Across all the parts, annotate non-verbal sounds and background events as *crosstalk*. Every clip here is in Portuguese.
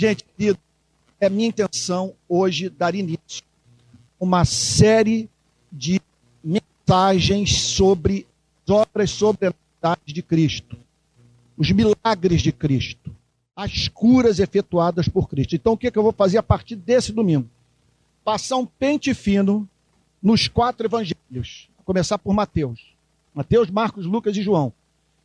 Gente, querido, é minha intenção hoje dar início a uma série de mensagens sobre as obras sobrenaturais de Cristo, os milagres de Cristo, as curas efetuadas por Cristo. Então, o que, é que eu vou fazer a partir desse domingo? Passar um pente fino nos quatro evangelhos, a começar por Mateus. Mateus, Marcos, Lucas e João.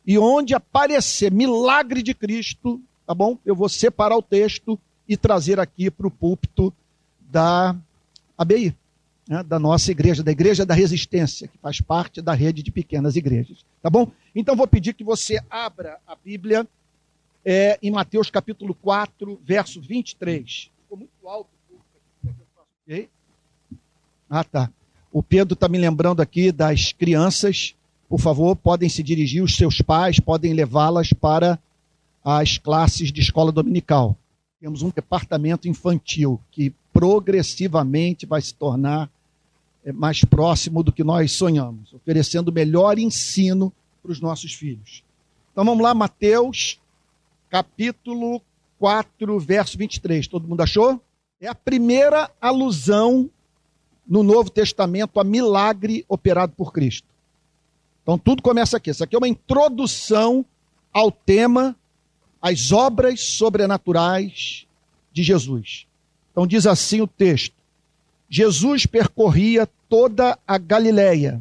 E onde aparecer milagre de Cristo, tá bom? Eu vou separar o texto e trazer aqui para o púlpito da ABI, né? da nossa igreja, da Igreja da Resistência, que faz parte da rede de pequenas igrejas. Tá bom? Então vou pedir que você abra a Bíblia é, em Mateus capítulo 4, verso 23. Ficou muito alto o púlpito aqui. Ah, tá. O Pedro está me lembrando aqui das crianças. Por favor, podem se dirigir, os seus pais podem levá-las para as classes de escola dominical. Temos um departamento infantil que progressivamente vai se tornar é, mais próximo do que nós sonhamos, oferecendo melhor ensino para os nossos filhos. Então vamos lá, Mateus, capítulo 4, verso 23. Todo mundo achou? É a primeira alusão no Novo Testamento a milagre operado por Cristo. Então tudo começa aqui. Isso aqui é uma introdução ao tema as obras sobrenaturais de Jesus. Então diz assim o texto: Jesus percorria toda a Galiléia,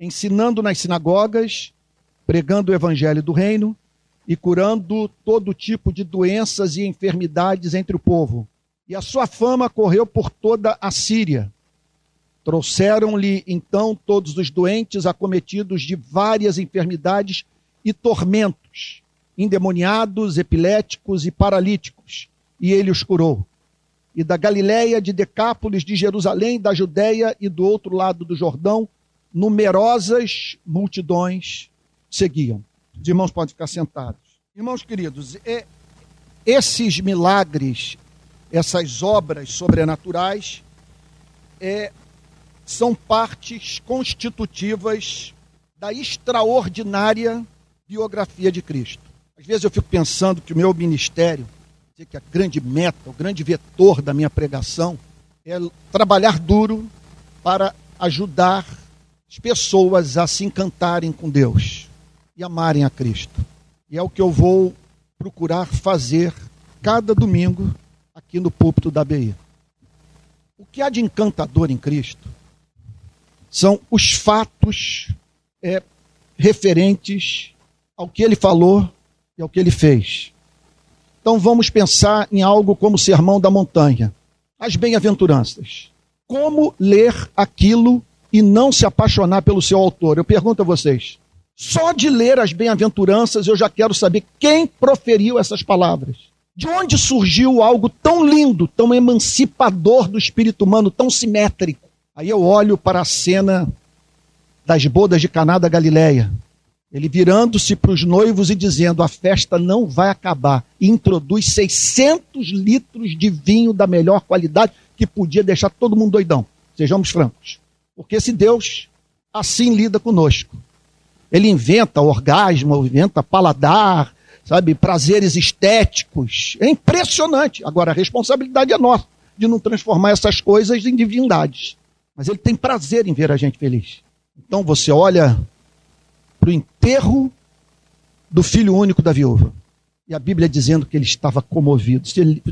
ensinando nas sinagogas, pregando o evangelho do reino e curando todo tipo de doenças e enfermidades entre o povo. E a sua fama correu por toda a Síria. Trouxeram-lhe então todos os doentes acometidos de várias enfermidades e tormentos endemoniados, epiléticos e paralíticos, e ele os curou. E da Galiléia, de Decápolis, de Jerusalém, da Judéia e do outro lado do Jordão, numerosas multidões seguiam. Os irmãos podem ficar sentados. Irmãos queridos, é, esses milagres, essas obras sobrenaturais, é, são partes constitutivas da extraordinária biografia de Cristo. Às vezes eu fico pensando que o meu ministério, que a grande meta, o grande vetor da minha pregação é trabalhar duro para ajudar as pessoas a se encantarem com Deus e amarem a Cristo. E é o que eu vou procurar fazer cada domingo aqui no púlpito da BI. O que há de encantador em Cristo são os fatos é, referentes ao que ele falou é o que ele fez. Então vamos pensar em algo como o Sermão da Montanha. As bem-aventuranças. Como ler aquilo e não se apaixonar pelo seu autor? Eu pergunto a vocês. Só de ler as bem-aventuranças eu já quero saber quem proferiu essas palavras. De onde surgiu algo tão lindo, tão emancipador do espírito humano, tão simétrico? Aí eu olho para a cena das bodas de Caná da Galileia ele virando-se para os noivos e dizendo: a festa não vai acabar. E introduz 600 litros de vinho da melhor qualidade que podia deixar todo mundo doidão. Sejamos francos. Porque esse Deus assim lida conosco. Ele inventa orgasmo, inventa paladar, sabe, prazeres estéticos. É impressionante. Agora, a responsabilidade é nossa de não transformar essas coisas em divindades. Mas ele tem prazer em ver a gente feliz. Então você olha o enterro do filho único da viúva. E a Bíblia dizendo que ele estava comovido. Você,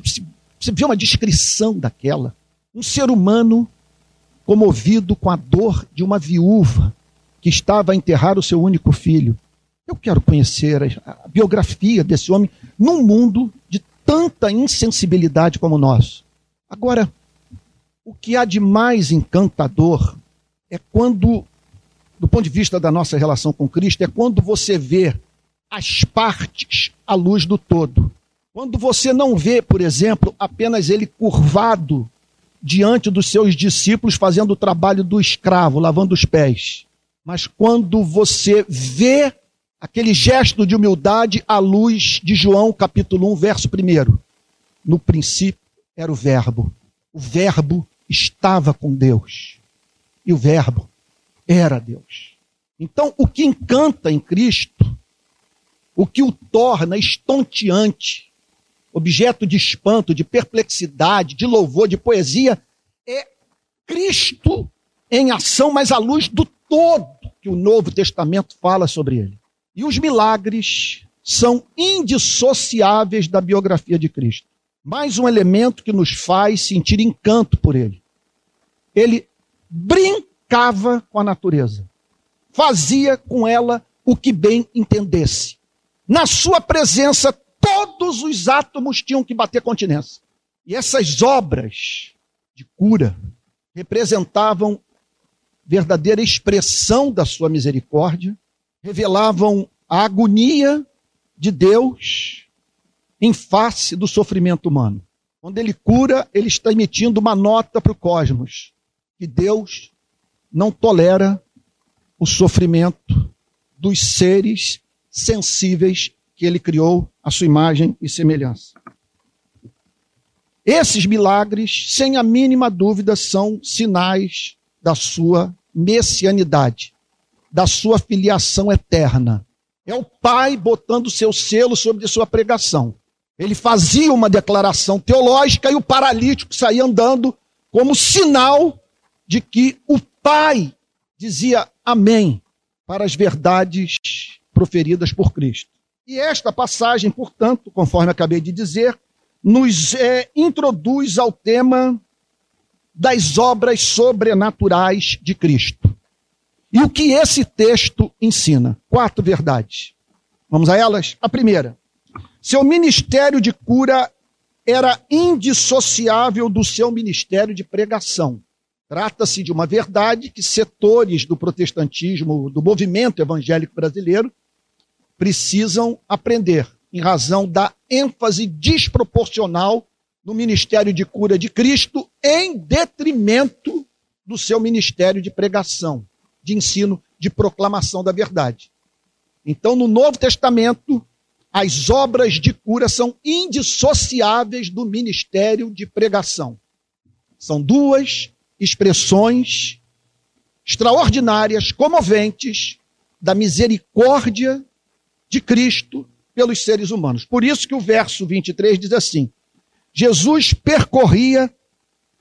você viu uma descrição daquela? Um ser humano comovido com a dor de uma viúva que estava a enterrar o seu único filho. Eu quero conhecer a, a biografia desse homem num mundo de tanta insensibilidade como o nosso. Agora, o que há de mais encantador é quando do ponto de vista da nossa relação com Cristo, é quando você vê as partes à luz do todo. Quando você não vê, por exemplo, apenas ele curvado diante dos seus discípulos fazendo o trabalho do escravo, lavando os pés. Mas quando você vê aquele gesto de humildade à luz de João capítulo 1, verso 1. No princípio era o Verbo. O Verbo estava com Deus. E o Verbo era Deus. Então, o que encanta em Cristo, o que o torna estonteante, objeto de espanto, de perplexidade, de louvor, de poesia, é Cristo em ação, mas à luz do todo que o Novo Testamento fala sobre ele. E os milagres são indissociáveis da biografia de Cristo. Mais um elemento que nos faz sentir encanto por ele. Ele brincava com a natureza, fazia com ela o que bem entendesse. Na sua presença, todos os átomos tinham que bater continência. E essas obras de cura representavam verdadeira expressão da sua misericórdia, revelavam a agonia de Deus em face do sofrimento humano. Quando ele cura, ele está emitindo uma nota para o cosmos que Deus não tolera o sofrimento dos seres sensíveis que ele criou à sua imagem e semelhança. Esses milagres, sem a mínima dúvida, são sinais da sua messianidade, da sua filiação eterna. É o Pai botando seu selo sobre sua pregação. Ele fazia uma declaração teológica e o paralítico saía andando como sinal de que o Pai dizia amém para as verdades proferidas por Cristo. E esta passagem, portanto, conforme acabei de dizer, nos é, introduz ao tema das obras sobrenaturais de Cristo. E o que esse texto ensina? Quatro verdades. Vamos a elas? A primeira: seu ministério de cura era indissociável do seu ministério de pregação. Trata-se de uma verdade que setores do protestantismo, do movimento evangélico brasileiro, precisam aprender, em razão da ênfase desproporcional no ministério de cura de Cristo em detrimento do seu ministério de pregação, de ensino, de proclamação da verdade. Então, no Novo Testamento, as obras de cura são indissociáveis do ministério de pregação. São duas expressões extraordinárias, comoventes, da misericórdia de Cristo pelos seres humanos. Por isso que o verso 23 diz assim: Jesus percorria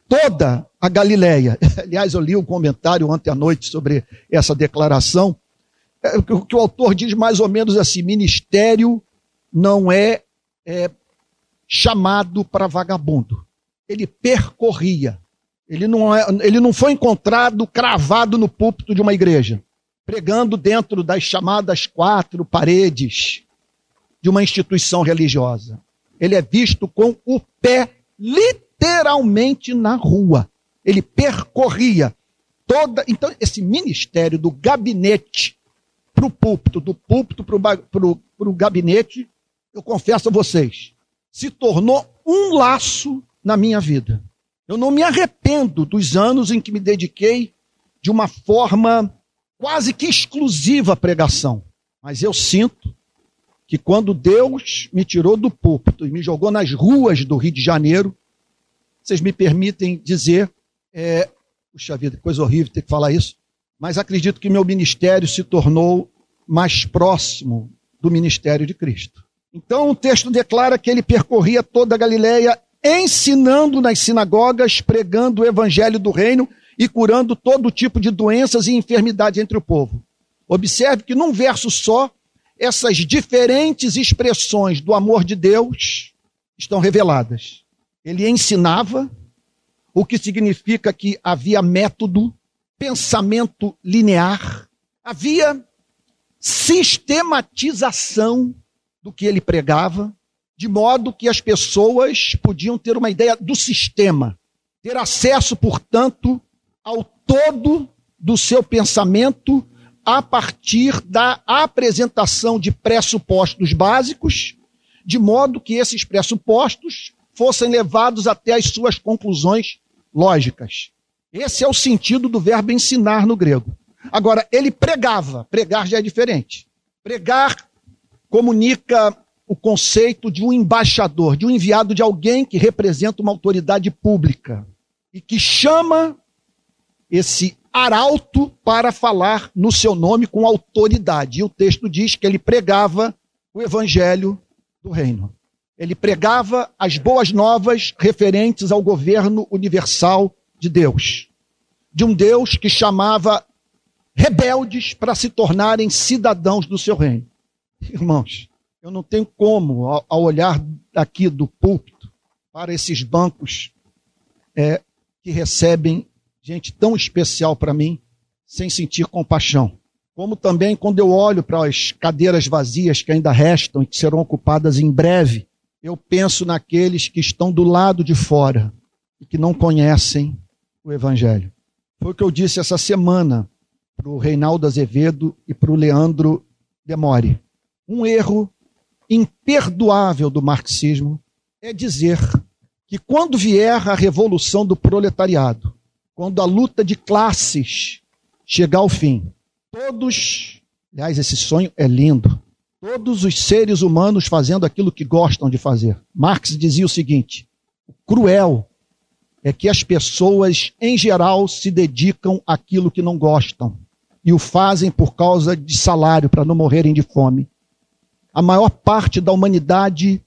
toda a Galileia. *laughs* Aliás, eu li um comentário ontem à noite sobre essa declaração, é, que o autor diz mais ou menos assim: ministério não é, é chamado para vagabundo. Ele percorria. Ele não, é, ele não foi encontrado cravado no púlpito de uma igreja, pregando dentro das chamadas quatro paredes de uma instituição religiosa ele é visto com o pé literalmente na rua. Ele percorria toda. Então, esse ministério do gabinete para o púlpito, do púlpito para o gabinete, eu confesso a vocês, se tornou um laço na minha vida. Eu não me arrependo dos anos em que me dediquei de uma forma quase que exclusiva à pregação. Mas eu sinto que quando Deus me tirou do púlpito e me jogou nas ruas do Rio de Janeiro, vocês me permitem dizer, é, puxa vida, que coisa horrível ter que falar isso, mas acredito que meu ministério se tornou mais próximo do ministério de Cristo. Então o texto declara que ele percorria toda a Galileia, ensinando nas sinagogas, pregando o evangelho do reino e curando todo tipo de doenças e enfermidades entre o povo. Observe que num verso só essas diferentes expressões do amor de Deus estão reveladas. Ele ensinava, o que significa que havia método, pensamento linear, havia sistematização do que ele pregava, de modo que as pessoas podiam ter uma ideia do sistema, ter acesso, portanto, ao todo do seu pensamento a partir da apresentação de pressupostos básicos, de modo que esses pressupostos fossem levados até as suas conclusões lógicas. Esse é o sentido do verbo ensinar no grego. Agora, ele pregava, pregar já é diferente. Pregar comunica o conceito de um embaixador, de um enviado de alguém que representa uma autoridade pública e que chama esse arauto para falar no seu nome com autoridade. E o texto diz que ele pregava o evangelho do reino. Ele pregava as boas novas referentes ao governo universal de Deus. De um Deus que chamava rebeldes para se tornarem cidadãos do seu reino. Irmãos, eu não tenho como, ao olhar daqui do púlpito para esses bancos é, que recebem gente tão especial para mim, sem sentir compaixão. Como também quando eu olho para as cadeiras vazias que ainda restam e que serão ocupadas em breve, eu penso naqueles que estão do lado de fora e que não conhecem o Evangelho. Foi o que eu disse essa semana para o Reinaldo Azevedo e para o Leandro Demore. Um erro imperdoável do marxismo é dizer que quando vier a revolução do proletariado, quando a luta de classes chegar ao fim, todos, aliás, esse sonho é lindo, todos os seres humanos fazendo aquilo que gostam de fazer. Marx dizia o seguinte: o cruel é que as pessoas, em geral, se dedicam àquilo que não gostam e o fazem por causa de salário, para não morrerem de fome. A maior parte da humanidade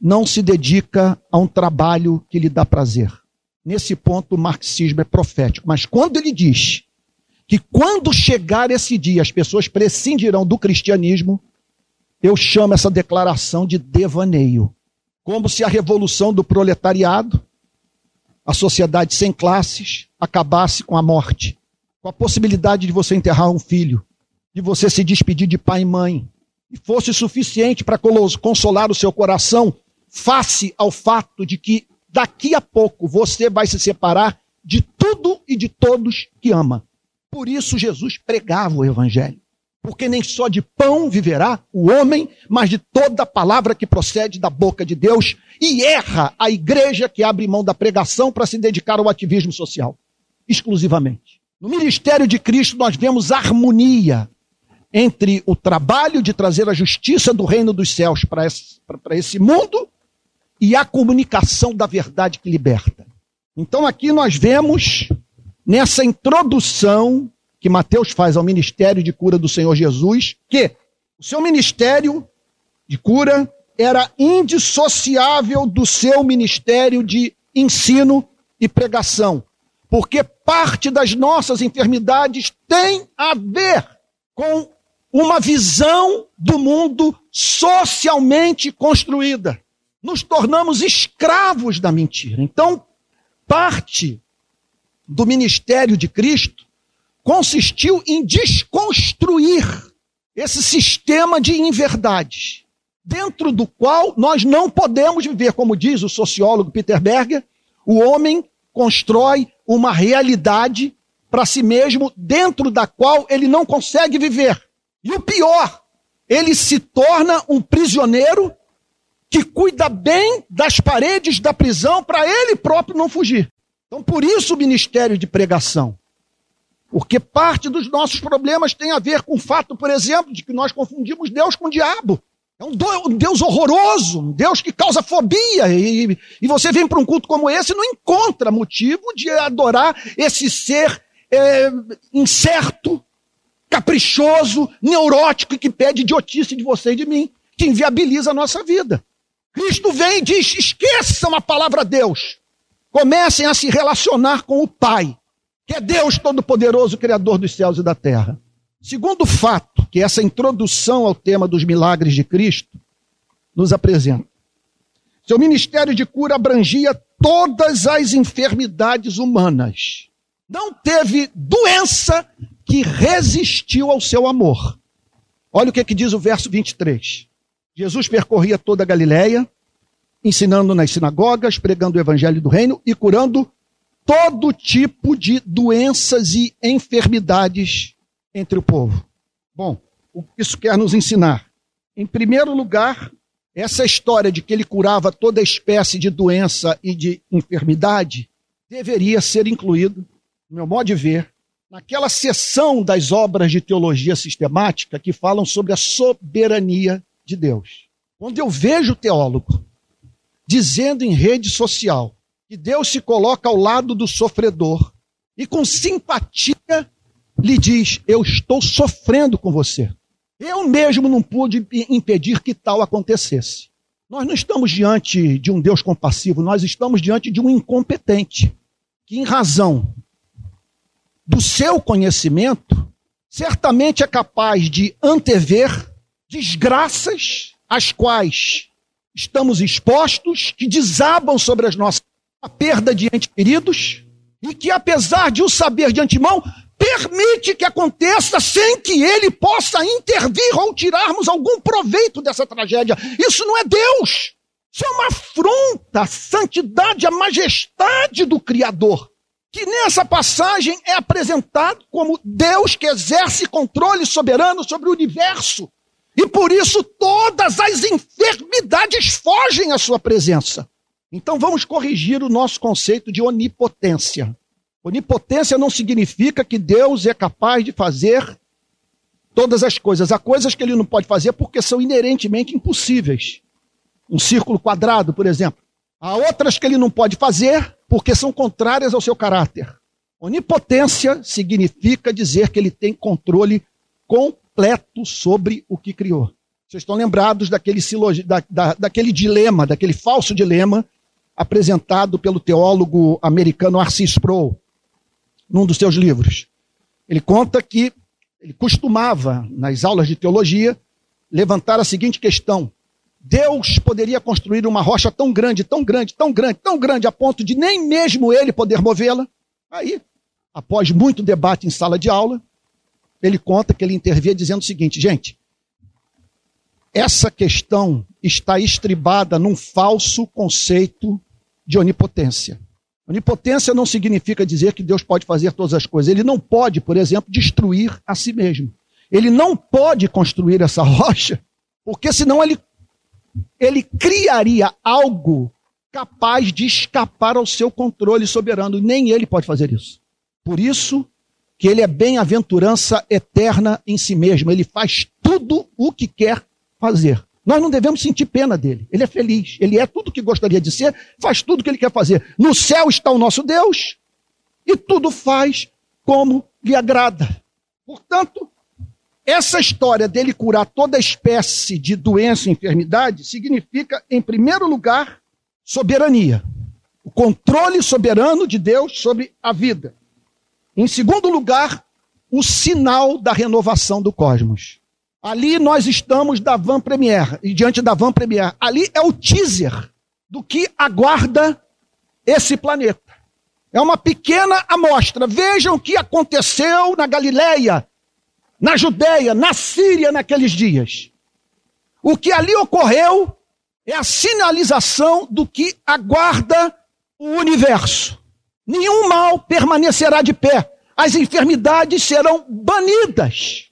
não se dedica a um trabalho que lhe dá prazer. Nesse ponto, o marxismo é profético. Mas quando ele diz que quando chegar esse dia as pessoas prescindirão do cristianismo, eu chamo essa declaração de devaneio. Como se a revolução do proletariado, a sociedade sem classes, acabasse com a morte, com a possibilidade de você enterrar um filho, de você se despedir de pai e mãe, fosse suficiente para consolar o seu coração face ao fato de que daqui a pouco você vai se separar de tudo e de todos que ama. Por isso Jesus pregava o evangelho porque nem só de pão viverá o homem, mas de toda palavra que procede da boca de Deus, e erra a igreja que abre mão da pregação para se dedicar ao ativismo social, exclusivamente. No ministério de Cristo nós vemos harmonia entre o trabalho de trazer a justiça do reino dos céus para esse, mundo e a comunicação da verdade que liberta. Então aqui nós vemos nessa introdução que Mateus faz ao ministério de cura do Senhor Jesus, que o seu ministério de cura era indissociável do seu ministério de ensino e pregação, porque parte das nossas enfermidades tem a ver com uma visão do mundo socialmente construída. Nos tornamos escravos da mentira. Então, parte do ministério de Cristo consistiu em desconstruir esse sistema de inverdades, dentro do qual nós não podemos viver, como diz o sociólogo Peter Berger, o homem constrói uma realidade para si mesmo dentro da qual ele não consegue viver. E o pior, ele se torna um prisioneiro que cuida bem das paredes da prisão para ele próprio não fugir. Então, por isso o ministério de pregação. Porque parte dos nossos problemas tem a ver com o fato, por exemplo, de que nós confundimos Deus com o diabo. É um, Deus horroroso, um Deus que causa fobia. E, e você vem para um culto como esse e não encontra motivo de adorar esse ser é, incerto, caprichoso, neurótico que pede idiotice de você e de mim, que inviabiliza a nossa vida. Cristo vem e diz: esqueçam a palavra Deus. Comecem a se relacionar com o Pai que é Deus Todo-Poderoso, Criador dos céus e da terra. Segundo fato que essa introdução ao tema dos milagres de Cristo nos apresenta. Seu ministério de cura abrangia todas as enfermidades humanas. Não teve doença que resistiu ao seu amor. Olha o que, é que diz o verso 23. Jesus percorria toda a Galiléia, ensinando nas sinagogas, pregando o evangelho do reino e curando todo tipo de doenças e enfermidades entre o povo. Bom, o que isso quer nos ensinar? Em primeiro lugar, essa história de que ele curava toda espécie de doença e de enfermidade deveria ser incluído, no meu modo de ver, naquela seção das obras de teologia sistemática que falam sobre a soberania de Deus. Quando eu vejo teólogo dizendo em rede social que Deus se coloca ao lado do sofredor e com simpatia lhe diz: Eu estou sofrendo com você. Eu mesmo não pude impedir que tal acontecesse. Nós não estamos diante de um Deus compassivo, nós estamos diante de um incompetente, que, em razão do seu conhecimento, certamente é capaz de antever desgraças às quais estamos expostos, que desabam sobre as nossas a perda de entes queridos, e que, apesar de o saber de antemão, permite que aconteça sem que ele possa intervir ou tirarmos algum proveito dessa tragédia. Isso não é Deus. Isso é uma afronta à santidade, à majestade do Criador, que nessa passagem é apresentado como Deus que exerce controle soberano sobre o universo. E por isso todas as enfermidades fogem à sua presença. Então vamos corrigir o nosso conceito de onipotência. Onipotência não significa que Deus é capaz de fazer todas as coisas. Há coisas que ele não pode fazer porque são inerentemente impossíveis. Um círculo quadrado, por exemplo. Há outras que ele não pode fazer porque são contrárias ao seu caráter. Onipotência significa dizer que ele tem controle completo sobre o que criou. Vocês estão lembrados daquele, da, da, daquele dilema, daquele falso dilema apresentado pelo teólogo americano Arcis Sproul num dos seus livros. Ele conta que ele costumava, nas aulas de teologia, levantar a seguinte questão: Deus poderia construir uma rocha tão grande, tão grande, tão grande, tão grande, a ponto de nem mesmo ele poder movê-la? Aí, após muito debate em sala de aula, ele conta que ele intervia dizendo o seguinte: gente, essa questão está estribada num falso conceito de onipotência. Onipotência não significa dizer que Deus pode fazer todas as coisas. Ele não pode, por exemplo, destruir a si mesmo. Ele não pode construir essa *laughs* rocha, porque senão ele, ele criaria algo capaz de escapar ao seu controle soberano. Nem ele pode fazer isso. Por isso que ele é bem-aventurança eterna em si mesmo. Ele faz tudo o que quer fazer. Nós não devemos sentir pena dele. Ele é feliz. Ele é tudo o que gostaria de ser, faz tudo o que ele quer fazer. No céu está o nosso Deus e tudo faz como lhe agrada. Portanto, essa história dele curar toda espécie de doença e enfermidade significa, em primeiro lugar, soberania. O controle soberano de Deus sobre a vida. Em segundo lugar, o sinal da renovação do cosmos. Ali nós estamos da Van Premier, e diante da Van Premier. Ali é o teaser do que aguarda esse planeta. É uma pequena amostra. Vejam o que aconteceu na Galileia, na Judéia, na Síria naqueles dias. O que ali ocorreu é a sinalização do que aguarda o universo. Nenhum mal permanecerá de pé. As enfermidades serão banidas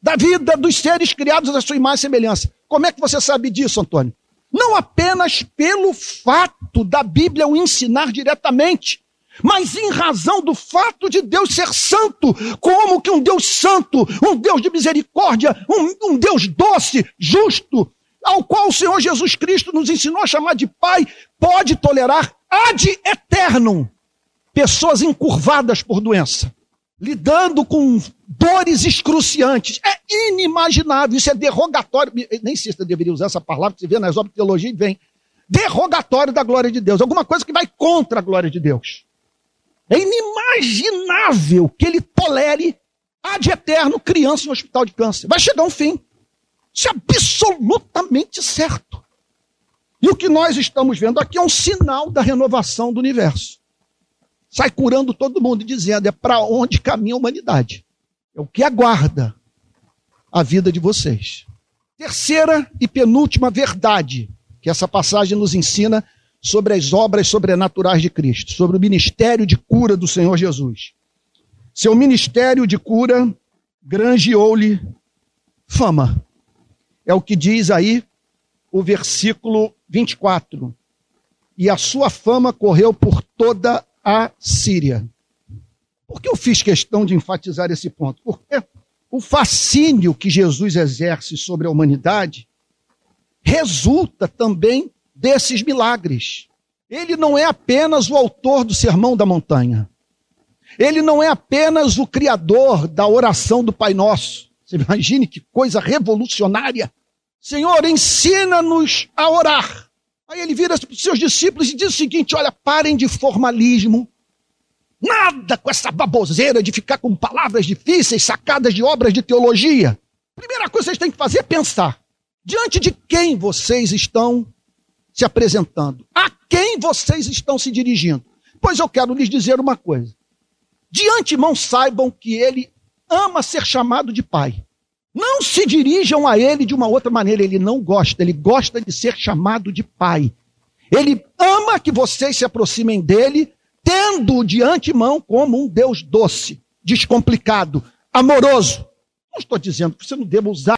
da vida dos seres criados à sua imagem e semelhança. Como é que você sabe disso, Antônio? Não apenas pelo fato da Bíblia o ensinar diretamente, mas em razão do fato de Deus ser santo, como que um Deus santo, um Deus de misericórdia, um, um Deus doce, justo, ao qual o Senhor Jesus Cristo nos ensinou a chamar de Pai, pode tolerar ad eternum pessoas encurvadas por doença, lidando com dores excruciantes. É inimaginável, isso é derrogatório. Nem sei se eu deveria usar essa palavra, você vê nas obras de teologia e vem. Derrogatório da glória de Deus, alguma coisa que vai contra a glória de Deus. É inimaginável que ele tolere ad eterno criança um hospital de câncer. Vai chegar um fim. Isso é absolutamente certo. E o que nós estamos vendo aqui é um sinal da renovação do universo. Sai curando todo mundo e dizendo: é para onde caminha a humanidade. É o que aguarda a vida de vocês. Terceira e penúltima verdade que essa passagem nos ensina sobre as obras sobrenaturais de Cristo, sobre o ministério de cura do Senhor Jesus. Seu ministério de cura granjeou-lhe fama. É o que diz aí o versículo 24. E a sua fama correu por toda a Síria. Por que eu fiz questão de enfatizar esse ponto? Porque o fascínio que Jesus exerce sobre a humanidade resulta também desses milagres. Ele não é apenas o autor do Sermão da Montanha. Ele não é apenas o criador da oração do Pai Nosso. Você imagine que coisa revolucionária. Senhor, ensina-nos a orar. Aí ele vira para os seus discípulos e diz o seguinte: olha, parem de formalismo. Nada com essa baboseira de ficar com palavras difíceis, sacadas de obras de teologia. Primeira coisa que vocês têm que fazer é pensar: diante de quem vocês estão se apresentando? A quem vocês estão se dirigindo? Pois eu quero lhes dizer uma coisa. De antemão saibam que ele ama ser chamado de pai. Não se dirijam a ele de uma outra maneira, ele não gosta, ele gosta de ser chamado de pai. Ele ama que vocês se aproximem dele, tendo de antemão como um Deus doce, descomplicado, amoroso. Não estou dizendo que você não deva usar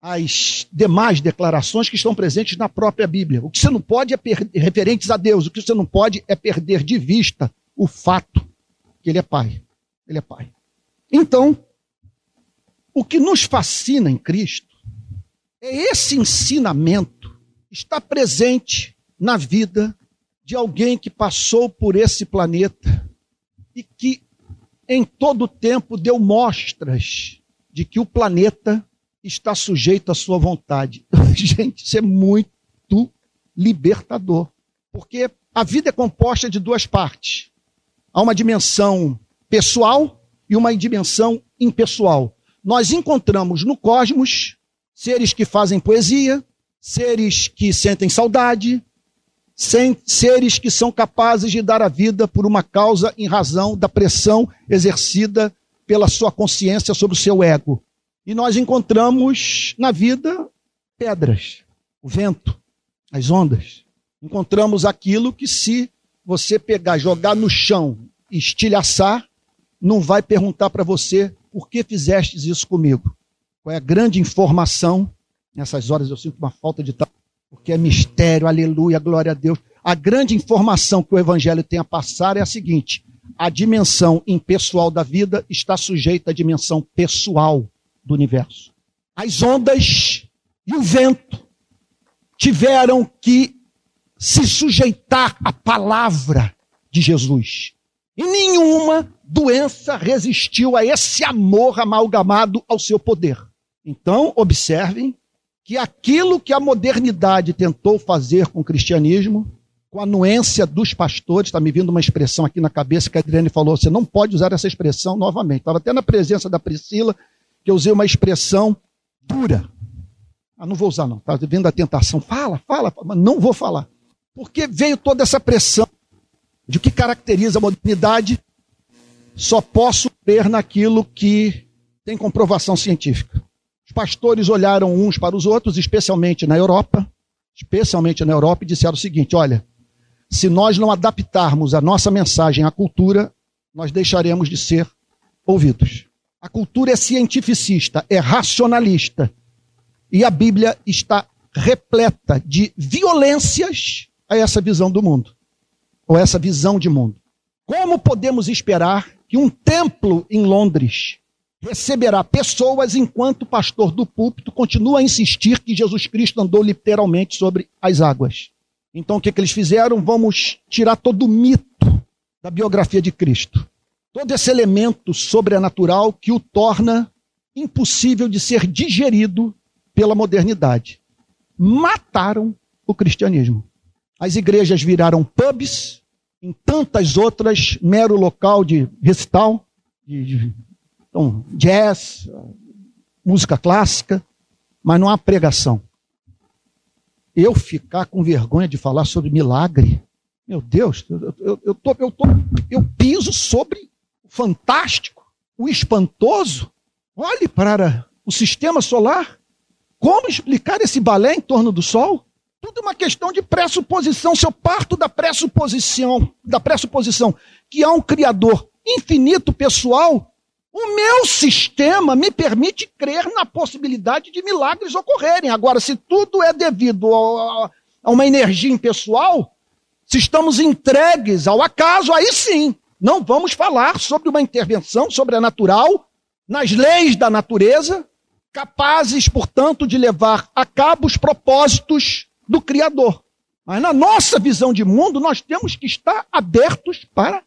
as demais declarações que estão presentes na própria Bíblia. O que você não pode é perder, referentes a Deus, o que você não pode é perder de vista o fato que ele é pai. Ele é pai. Então, o que nos fascina em Cristo é esse ensinamento está presente na vida de alguém que passou por esse planeta e que em todo o tempo deu mostras de que o planeta está sujeito à sua vontade. *laughs* Gente, isso é muito libertador. Porque a vida é composta de duas partes. Há uma dimensão pessoal e uma dimensão impessoal nós encontramos no cosmos seres que fazem poesia, seres que sentem saudade, seres que são capazes de dar a vida por uma causa em razão da pressão exercida pela sua consciência sobre o seu ego. E nós encontramos na vida pedras, o vento, as ondas. Encontramos aquilo que, se você pegar, jogar no chão e estilhaçar, não vai perguntar para você por que fizestes isso comigo? Qual é a grande informação? Nessas horas eu sinto uma falta de tal, porque é mistério, aleluia, glória a Deus. A grande informação que o Evangelho tem a passar é a seguinte: a dimensão impessoal da vida está sujeita à dimensão pessoal do universo. As ondas e o vento tiveram que se sujeitar à palavra de Jesus. E nenhuma doença resistiu a esse amor amalgamado ao seu poder. Então, observem que aquilo que a modernidade tentou fazer com o cristianismo, com a anuência dos pastores, está me vindo uma expressão aqui na cabeça que a Adriane falou, você não pode usar essa expressão novamente. Estava até na presença da Priscila, que eu usei uma expressão dura. Ah, não vou usar não, está vindo a tentação. Fala, fala, mas não vou falar. Porque veio toda essa pressão de que caracteriza a modernidade só posso crer naquilo que tem comprovação científica. Os pastores olharam uns para os outros, especialmente na Europa, especialmente na Europa, e disseram o seguinte: olha, se nós não adaptarmos a nossa mensagem à cultura, nós deixaremos de ser ouvidos. A cultura é cientificista, é racionalista. E a Bíblia está repleta de violências a essa visão do mundo, ou essa visão de mundo. Como podemos esperar que um templo em Londres receberá pessoas enquanto o pastor do púlpito continua a insistir que Jesus Cristo andou literalmente sobre as águas. Então o que, que eles fizeram? Vamos tirar todo o mito da biografia de Cristo. Todo esse elemento sobrenatural que o torna impossível de ser digerido pela modernidade. Mataram o cristianismo. As igrejas viraram pubs, em tantas outras, mero local de recital, de, de então, jazz, música clássica, mas não há pregação. Eu ficar com vergonha de falar sobre milagre, meu Deus, eu, eu, eu, tô, eu, tô, eu piso sobre fantástico, o espantoso. Olhe para o sistema solar. Como explicar esse balé em torno do Sol? Tudo uma questão de pressuposição. Se eu parto da pressuposição, da pressuposição que há um criador infinito pessoal, o meu sistema me permite crer na possibilidade de milagres ocorrerem. Agora, se tudo é devido a, a uma energia impessoal, se estamos entregues ao acaso, aí sim, não vamos falar sobre uma intervenção sobrenatural nas leis da natureza, capazes, portanto, de levar a cabo os propósitos do Criador. Mas na nossa visão de mundo, nós temos que estar abertos para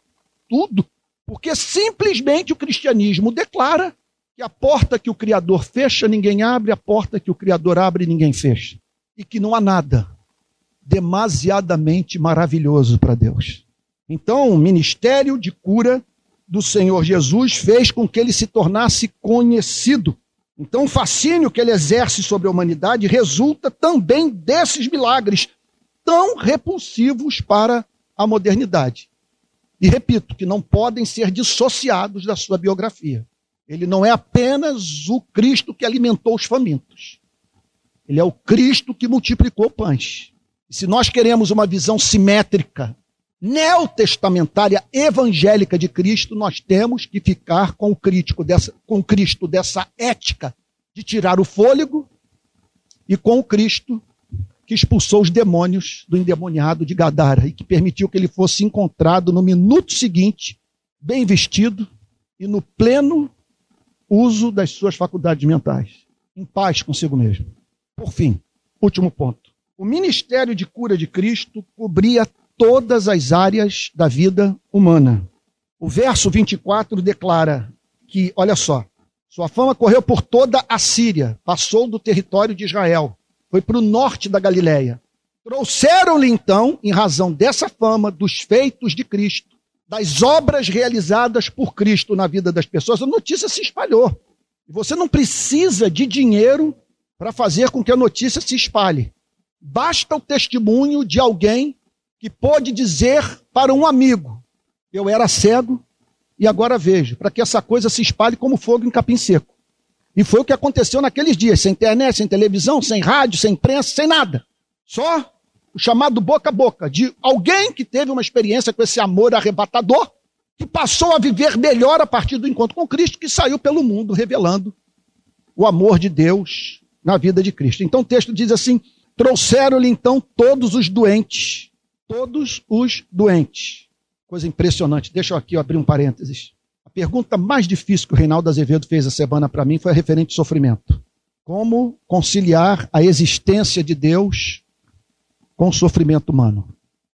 tudo. Porque simplesmente o cristianismo declara que a porta que o Criador fecha, ninguém abre, a porta que o Criador abre, ninguém fecha. E que não há nada demasiadamente maravilhoso para Deus. Então, o ministério de cura do Senhor Jesus fez com que ele se tornasse conhecido. Então, o fascínio que ele exerce sobre a humanidade resulta também desses milagres tão repulsivos para a modernidade. E repito, que não podem ser dissociados da sua biografia. Ele não é apenas o Cristo que alimentou os famintos. Ele é o Cristo que multiplicou pães. E se nós queremos uma visão simétrica, neotestamentária, evangélica de Cristo, nós temos que ficar com o crítico dessa, com Cristo dessa ética de tirar o fôlego e com o Cristo que expulsou os demônios do endemoniado de Gadara e que permitiu que ele fosse encontrado no minuto seguinte, bem vestido e no pleno uso das suas faculdades mentais, em paz consigo mesmo. Por fim, último ponto. O ministério de cura de Cristo cobria todas as áreas da vida humana. O verso 24 declara que, olha só, sua fama correu por toda a Síria, passou do território de Israel, foi para o norte da Galiléia. Trouxeram-lhe então, em razão dessa fama, dos feitos de Cristo, das obras realizadas por Cristo na vida das pessoas, a notícia se espalhou. E você não precisa de dinheiro para fazer com que a notícia se espalhe. Basta o testemunho de alguém que pôde dizer para um amigo: Eu era cego e agora vejo, para que essa coisa se espalhe como fogo em capim seco. E foi o que aconteceu naqueles dias, sem internet, sem televisão, sem rádio, sem imprensa, sem nada. Só o chamado boca a boca, de alguém que teve uma experiência com esse amor arrebatador, que passou a viver melhor a partir do encontro com Cristo, que saiu pelo mundo revelando o amor de Deus na vida de Cristo. Então o texto diz assim: trouxeram-lhe então todos os doentes, todos os doentes. Coisa impressionante. Deixa eu aqui abrir um parênteses. A pergunta mais difícil que o Reinaldo Azevedo fez a semana para mim foi a referente ao sofrimento. Como conciliar a existência de Deus com o sofrimento humano?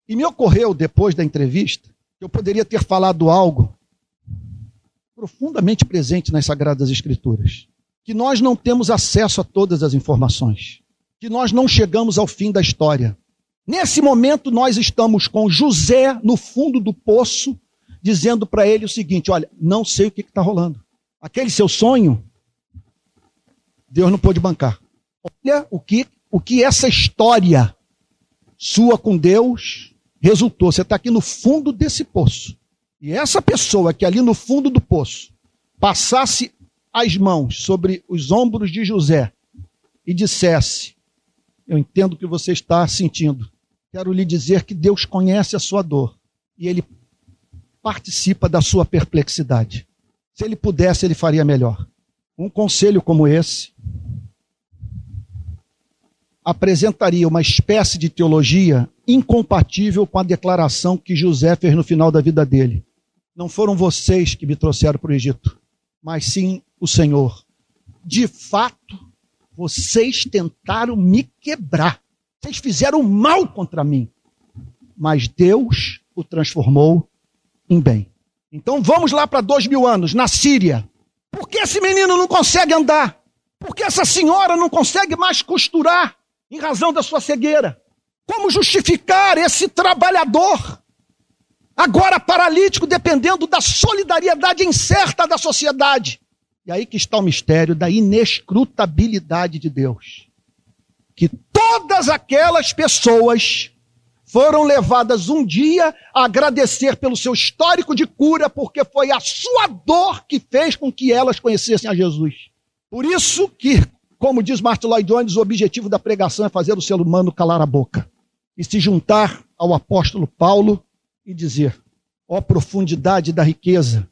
E me ocorreu, depois da entrevista, que eu poderia ter falado algo profundamente presente nas Sagradas Escrituras. Que nós não temos acesso a todas as informações. Que nós não chegamos ao fim da história. Nesse momento, nós estamos com José no fundo do poço, dizendo para ele o seguinte: Olha, não sei o que está rolando. Aquele seu sonho, Deus não pôde bancar. Olha o que, o que essa história sua com Deus resultou. Você está aqui no fundo desse poço. E essa pessoa que ali no fundo do poço passasse as mãos sobre os ombros de José e dissesse: Eu entendo o que você está sentindo. Quero lhe dizer que Deus conhece a sua dor e ele participa da sua perplexidade. Se ele pudesse, ele faria melhor. Um conselho como esse apresentaria uma espécie de teologia incompatível com a declaração que José fez no final da vida dele. Não foram vocês que me trouxeram para o Egito, mas sim o Senhor. De fato, vocês tentaram me quebrar. Vocês fizeram mal contra mim. Mas Deus o transformou em bem. Então vamos lá para dois mil anos, na Síria. Por que esse menino não consegue andar? Por que essa senhora não consegue mais costurar em razão da sua cegueira? Como justificar esse trabalhador, agora paralítico, dependendo da solidariedade incerta da sociedade? E aí que está o mistério da inescrutabilidade de Deus. Que todas aquelas pessoas foram levadas um dia a agradecer pelo seu histórico de cura, porque foi a sua dor que fez com que elas conhecessem a Jesus. Por isso que, como diz Martin Lloyd Jones, o objetivo da pregação é fazer o ser humano calar a boca e se juntar ao apóstolo Paulo e dizer: ó profundidade da riqueza,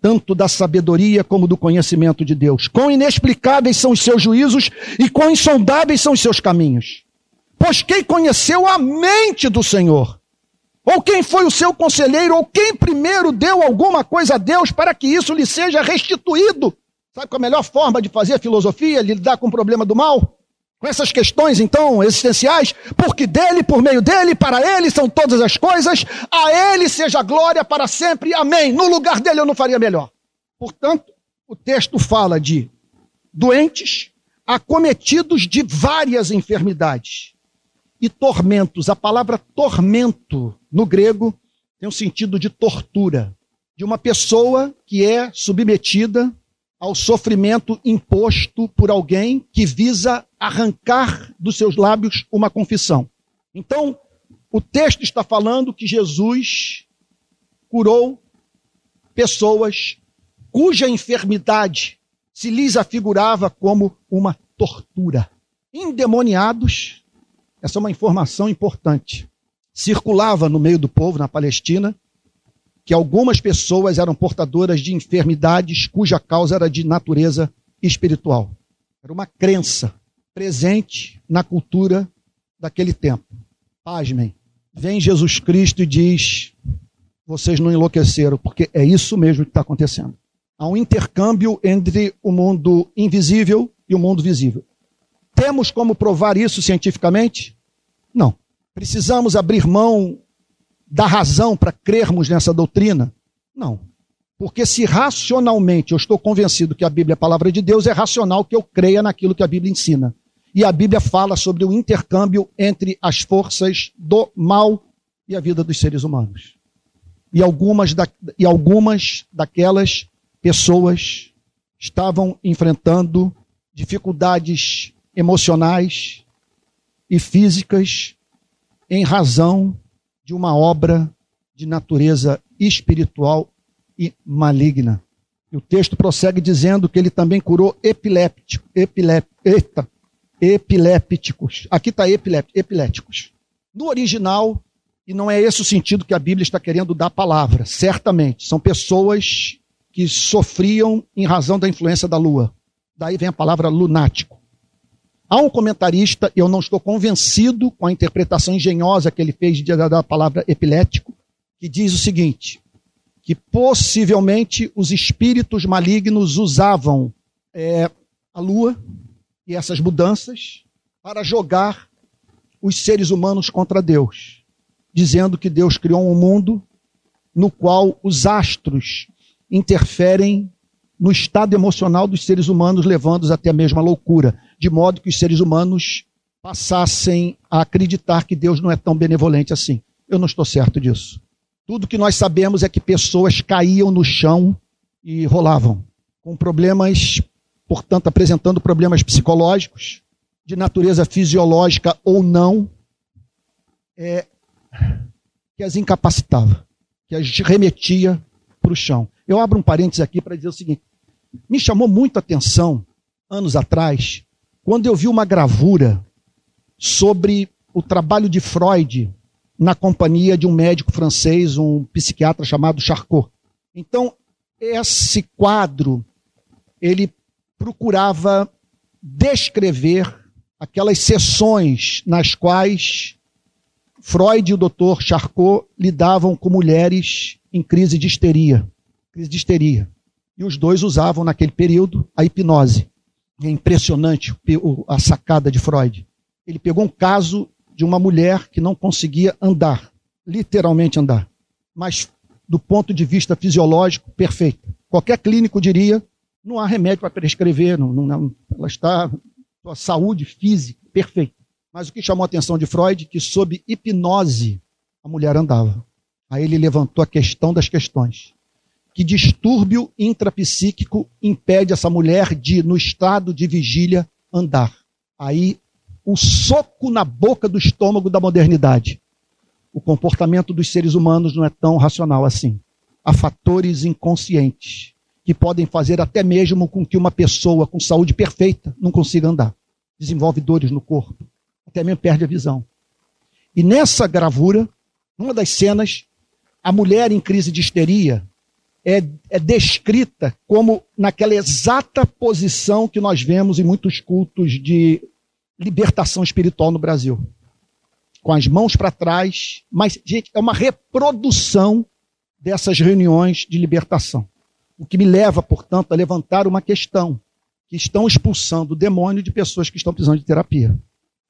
tanto da sabedoria como do conhecimento de Deus. Quão inexplicáveis são os seus juízos e quão insondáveis são os seus caminhos. Pois quem conheceu a mente do Senhor? Ou quem foi o seu conselheiro? Ou quem primeiro deu alguma coisa a Deus para que isso lhe seja restituído? Sabe qual é a melhor forma de fazer filosofia, lidar com o problema do mal? Com essas questões, então, existenciais, porque dele, por meio dele, para ele são todas as coisas, a ele seja glória para sempre, amém. No lugar dele eu não faria melhor. Portanto, o texto fala de doentes acometidos de várias enfermidades e tormentos. A palavra tormento no grego tem um sentido de tortura, de uma pessoa que é submetida ao sofrimento imposto por alguém que visa arrancar dos seus lábios uma confissão. Então, o texto está falando que Jesus curou pessoas cuja enfermidade se lhes afigurava como uma tortura. Endemoniados, essa é uma informação importante. Circulava no meio do povo, na Palestina, que algumas pessoas eram portadoras de enfermidades cuja causa era de natureza espiritual. Era uma crença presente na cultura daquele tempo. Pasmem. Vem Jesus Cristo e diz: vocês não enlouqueceram, porque é isso mesmo que está acontecendo. Há um intercâmbio entre o mundo invisível e o mundo visível. Temos como provar isso cientificamente? Não. Precisamos abrir mão da razão para crermos nessa doutrina? Não. Porque se racionalmente eu estou convencido que a Bíblia é a palavra de Deus, é racional que eu creia naquilo que a Bíblia ensina. E a Bíblia fala sobre o intercâmbio entre as forças do mal e a vida dos seres humanos. E algumas, da, e algumas daquelas pessoas estavam enfrentando dificuldades emocionais e físicas em razão de uma obra de natureza espiritual e maligna. E o texto prossegue dizendo que ele também curou epiléptico, epilep, eita, epilépticos. Aqui está epiléticos. No original, e não é esse o sentido que a Bíblia está querendo dar a palavra, certamente. São pessoas que sofriam em razão da influência da lua. Daí vem a palavra lunático. Há um comentarista, eu não estou convencido com a interpretação engenhosa que ele fez da palavra epilético, que diz o seguinte: que possivelmente os espíritos malignos usavam é, a lua e essas mudanças para jogar os seres humanos contra Deus, dizendo que Deus criou um mundo no qual os astros interferem no estado emocional dos seres humanos, levando-os até a mesma loucura, de modo que os seres humanos passassem a acreditar que Deus não é tão benevolente assim. Eu não estou certo disso. Tudo que nós sabemos é que pessoas caíam no chão e rolavam, com problemas, portanto, apresentando problemas psicológicos, de natureza fisiológica ou não, é, que as incapacitava, que as remetia para o chão. Eu abro um parênteses aqui para dizer o seguinte: me chamou muito a atenção, anos atrás, quando eu vi uma gravura sobre o trabalho de Freud na companhia de um médico francês, um psiquiatra chamado Charcot. Então, esse quadro, ele procurava descrever aquelas sessões nas quais Freud e o Dr. Charcot lidavam com mulheres em crise de histeria crise de histeria. E os dois usavam naquele período a hipnose. É impressionante a sacada de Freud. Ele pegou um caso de uma mulher que não conseguia andar, literalmente andar, mas do ponto de vista fisiológico, perfeita. Qualquer clínico diria: não há remédio para prescrever, não, não, ela está, sua saúde física, perfeita. Mas o que chamou a atenção de Freud, que sob hipnose a mulher andava. Aí ele levantou a questão das questões que distúrbio intrapsíquico impede essa mulher de, no estado de vigília, andar. Aí, o soco na boca do estômago da modernidade. O comportamento dos seres humanos não é tão racional assim. Há fatores inconscientes que podem fazer até mesmo com que uma pessoa com saúde perfeita não consiga andar. Desenvolve dores no corpo, até mesmo perde a visão. E nessa gravura, numa das cenas, a mulher em crise de histeria, é, é descrita como naquela exata posição que nós vemos em muitos cultos de libertação espiritual no Brasil. Com as mãos para trás, mas, gente, é uma reprodução dessas reuniões de libertação. O que me leva, portanto, a levantar uma questão: que estão expulsando o demônio de pessoas que estão precisando de terapia.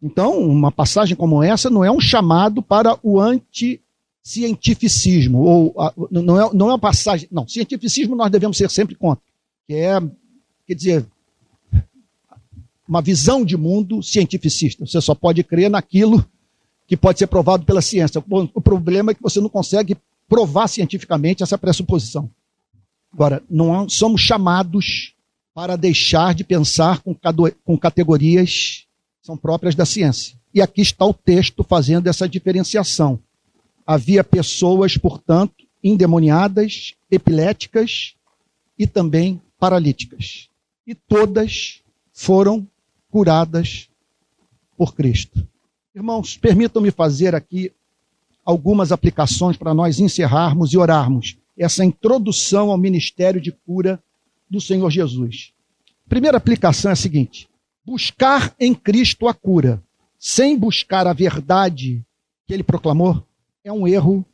Então, uma passagem como essa não é um chamado para o anti cientificismo, ou não, é, não é uma passagem. Não, cientificismo nós devemos ser sempre contra. que é, quer dizer, uma visão de mundo cientificista. Você só pode crer naquilo que pode ser provado pela ciência. O problema é que você não consegue provar cientificamente essa pressuposição. Agora, não somos chamados para deixar de pensar com, com categorias que são próprias da ciência. E aqui está o texto fazendo essa diferenciação. Havia pessoas, portanto, endemoniadas, epiléticas e também paralíticas. E todas foram curadas por Cristo. Irmãos, permitam-me fazer aqui algumas aplicações para nós encerrarmos e orarmos essa introdução ao ministério de cura do Senhor Jesus. Primeira aplicação é a seguinte: buscar em Cristo a cura, sem buscar a verdade que ele proclamou, é um erro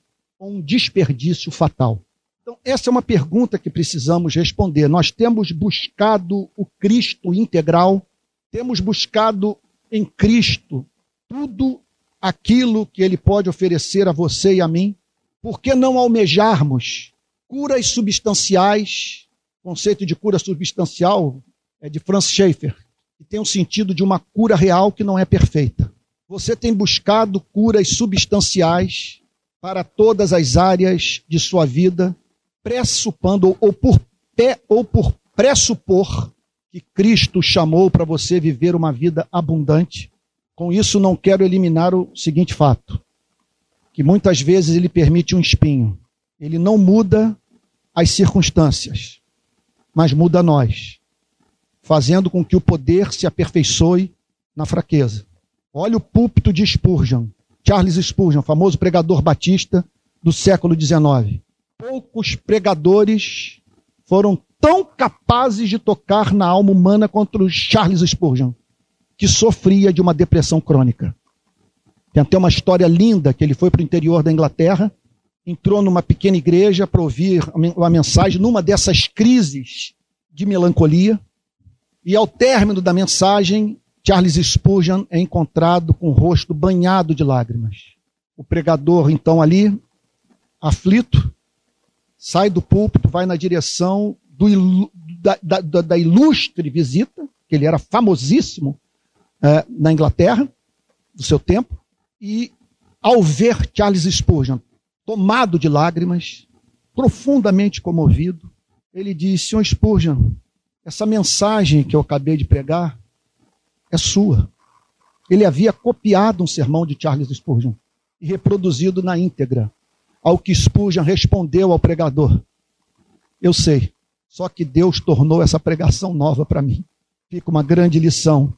um desperdício fatal. Então, essa é uma pergunta que precisamos responder. Nós temos buscado o Cristo integral, temos buscado em Cristo tudo aquilo que ele pode oferecer a você e a mim. Por que não almejarmos curas substanciais? O conceito de cura substancial é de Franz Schaeffer, que tem um sentido de uma cura real que não é perfeita. Você tem buscado curas substanciais para todas as áreas de sua vida pressupondo ou por pé ou por pressupor que Cristo chamou para você viver uma vida abundante. Com isso não quero eliminar o seguinte fato, que muitas vezes ele permite um espinho. Ele não muda as circunstâncias, mas muda nós, fazendo com que o poder se aperfeiçoe na fraqueza. Olha o púlpito de Spurgeon, Charles Spurgeon, famoso pregador batista do século XIX poucos pregadores foram tão capazes de tocar na alma humana quanto Charles Spurgeon, que sofria de uma depressão crônica. Tem até uma história linda que ele foi para o interior da Inglaterra, entrou numa pequena igreja para ouvir uma mensagem numa dessas crises de melancolia, e ao término da mensagem, Charles Spurgeon é encontrado com o rosto banhado de lágrimas. O pregador, então, ali, aflito, sai do púlpito, vai na direção do, da, da, da, ilustre visita, que ele era famosíssimo é, na Inglaterra, do seu tempo, e ao ver Charles Spurgeon tomado de lágrimas, profundamente comovido, ele disse: Senhor Spurgeon, essa mensagem que eu acabei de pregar é sua. Ele havia copiado um sermão de Charles Spurgeon e reproduzido na íntegra ao que Spurgeon respondeu ao pregador. Eu sei, só que Deus tornou essa pregação nova para mim. Fica uma grande lição.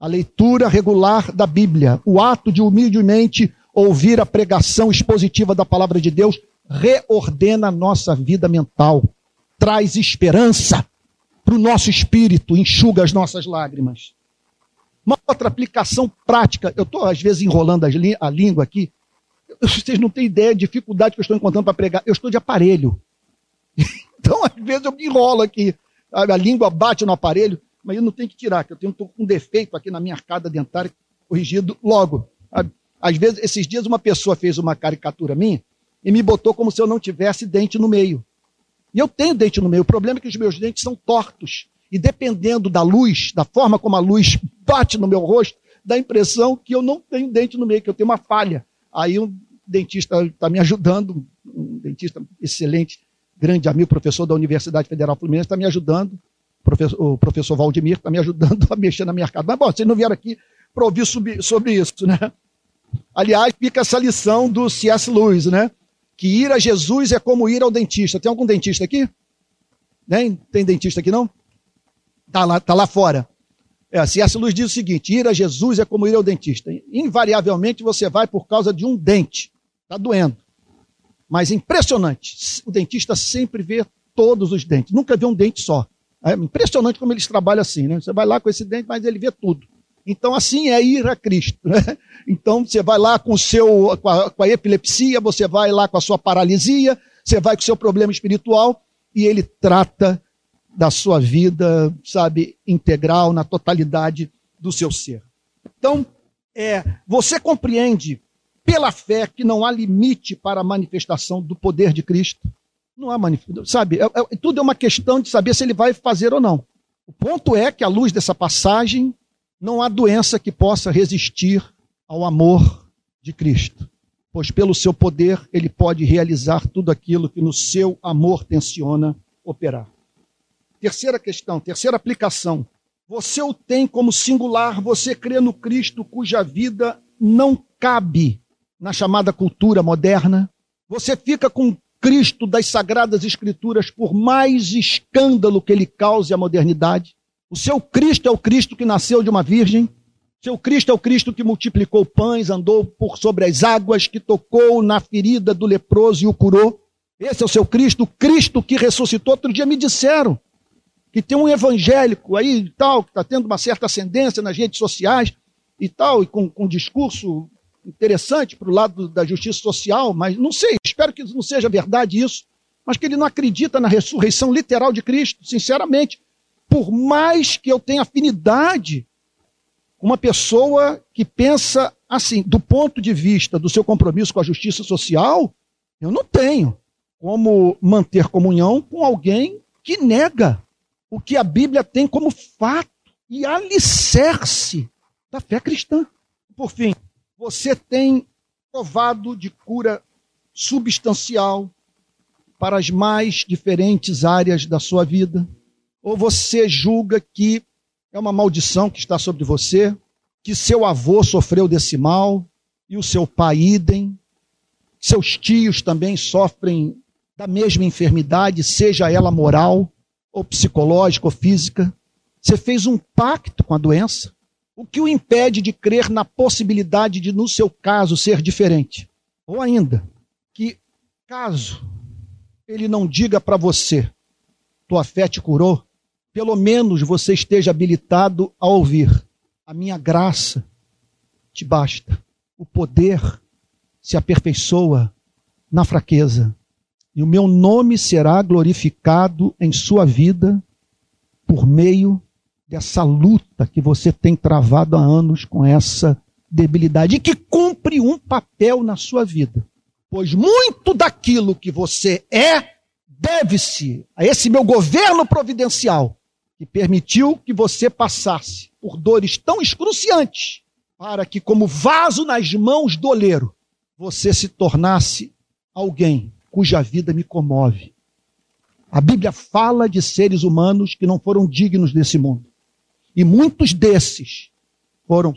A leitura regular da Bíblia, o ato de humildemente ouvir a pregação expositiva da palavra de Deus, reordena a nossa vida mental, traz esperança para o nosso espírito, enxuga as nossas lágrimas. Uma outra aplicação prática, eu estou às vezes enrolando a língua aqui, vocês não têm ideia da dificuldade que eu estou encontrando para pregar. Eu estou de aparelho. *laughs* Então, às vezes, eu me enrolo aqui. A língua bate no aparelho, mas eu não tenho que tirar, que eu tenho um defeito aqui na minha arcada dentária corrigido logo. Às vezes, esses dias, uma pessoa fez uma caricatura minha e me botou como se eu não tivesse dente no meio. E eu tenho dente no meio. O problema é que os meus dentes são tortos. E dependendo da luz, da forma como a luz bate no meu rosto, dá a impressão que eu não tenho dente no meio, que eu tenho uma falha. Aí um dentista está me ajudando, um dentista excelente, grande amigo, professor da Universidade Federal Fluminense, está me ajudando, o professor Valdemir está me ajudando *laughs* a mexer na minha casa. Mas, bom, vocês não vieram aqui para ouvir sobre, isso, né? Aliás, fica essa lição do C.S. Lewis, né? Que ir a Jesus é como ir ao dentista. Tem algum dentista aqui? Nem? Tem dentista aqui não? Tá lá, tá lá fora. É, C.S. Lewis diz o seguinte: ir a Jesus é como ir ao dentista. Invariavelmente você vai por causa de um dente. Está doendo. Mas impressionante. O dentista sempre vê todos os dentes. Nunca vê um dente só. É impressionante como eles trabalham assim. Né? Você vai lá com esse dente, mas ele vê tudo. Então, assim é ir a Cristo. Né? Então, você vai lá com, seu, com a, com a epilepsia, você vai lá com a sua paralisia, você vai com o seu problema espiritual, e ele trata da sua vida, sabe, integral, na totalidade do seu ser. Então, é, você compreende pela fé que não há limite para a manifestação do poder de Cristo. Não há manifestação. Sabe, é, é, tudo é uma questão de saber se ele vai fazer ou não. O ponto é que, à luz dessa passagem, não há doença que possa resistir ao amor de Cristo. Pois pelo seu poder ele pode realizar tudo aquilo que no seu amor tensiona operar. Terceira questão, terceira aplicação. Você o tem como singular, você crê no Cristo cuja vida não cabe na chamada cultura moderna. Você fica com Cristo das Sagradas Escrituras, por mais escândalo que ele cause à modernidade. O seu Cristo é o Cristo que nasceu de uma virgem. Seu Cristo é o Cristo que multiplicou pães, andou por sobre as águas, que tocou na ferida do leproso e o curou. Esse é o seu Cristo, o Cristo que ressuscitou. Outro dia me disseram que tem um evangélico aí e tal, que está tendo uma certa ascendência nas redes sociais e tal, e com, com um discurso interessante para o lado da justiça social, mas não sei, espero que não seja verdade isso, mas que ele não acredita na ressurreição literal de Cristo, sinceramente. Por mais que eu tenha afinidade com uma pessoa que pensa assim, do ponto de vista do seu compromisso com a justiça social, eu não tenho como manter comunhão com alguém que nega o que a Bíblia tem como fato e alicerce da fé cristã. Por fim, você tem provado de cura substancial para as mais diferentes áreas da sua vida? Ou você julga que é uma maldição que está sobre você, que seu avô sofreu desse mal e o seu pai idem, seus tios também sofrem da mesma enfermidade, seja ela moral ou psicológica ou física? Você fez um pacto com a doença? O que o impede de crer na possibilidade de, no seu caso, ser diferente? Ou ainda, que caso ele não diga para você, tua fé te curou, pelo menos você esteja habilitado a ouvir: a minha graça te basta. O poder se aperfeiçoa na fraqueza. E o meu nome será glorificado em sua vida por meio dessa luta que você tem travado há anos com essa debilidade e que cumpre um papel na sua vida. Pois muito daquilo que você é deve-se a esse meu governo providencial que permitiu que você passasse por dores tão excruciantes para que, como vaso nas mãos do oleiro, você se tornasse alguém cuja vida me comove. A Bíblia fala de seres humanos que não foram dignos desse mundo. E muitos desses foram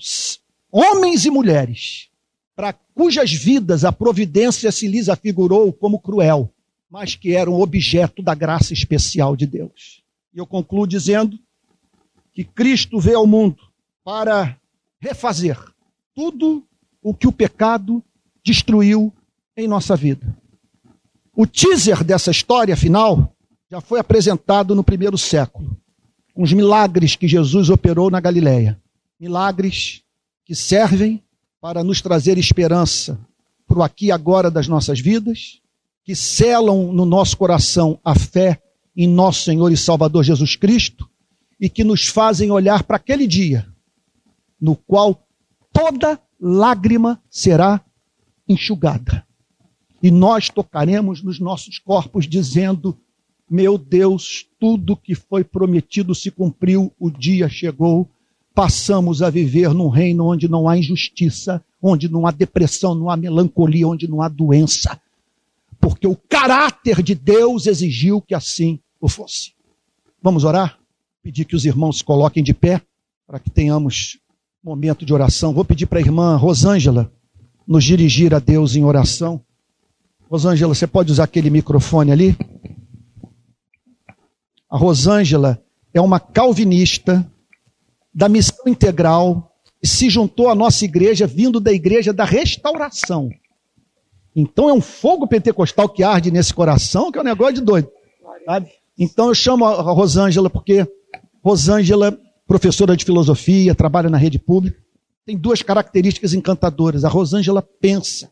homens e mulheres para cujas vidas a providência se lhes afigurou como cruel, mas que eram objeto da graça especial de Deus. E eu concluo dizendo que Cristo veio ao mundo para refazer tudo o que o pecado destruiu em nossa vida. O teaser dessa história final já foi apresentado no primeiro século com os milagres que Jesus operou na Galileia. Milagres que servem para nos trazer esperança para o aqui e agora das nossas vidas, que selam no nosso coração a fé em nosso Senhor e Salvador Jesus Cristo e que nos fazem olhar para aquele dia no qual toda lágrima será enxugada. E nós tocaremos nos nossos corpos dizendo: meu Deus, tudo que foi prometido se cumpriu, o dia chegou. Passamos a viver num reino onde não há injustiça, onde não há depressão, não há melancolia, onde não há doença. Porque o caráter de Deus exigiu que assim o fosse. Vamos orar? Pedir que os irmãos se coloquem de pé para que tenhamos momento de oração. Vou pedir para a irmã Rosângela nos dirigir a Deus em oração. Rosângela, você pode usar aquele microfone ali? A Rosângela é uma calvinista da missão integral e se juntou à nossa igreja vindo da igreja da restauração. Então é um fogo pentecostal que arde nesse coração, que é um negócio de doido. Sabe? Então eu chamo a Rosângela porque Rosângela, professora de filosofia, trabalha na rede pública, tem duas características encantadoras. A Rosângela pensa.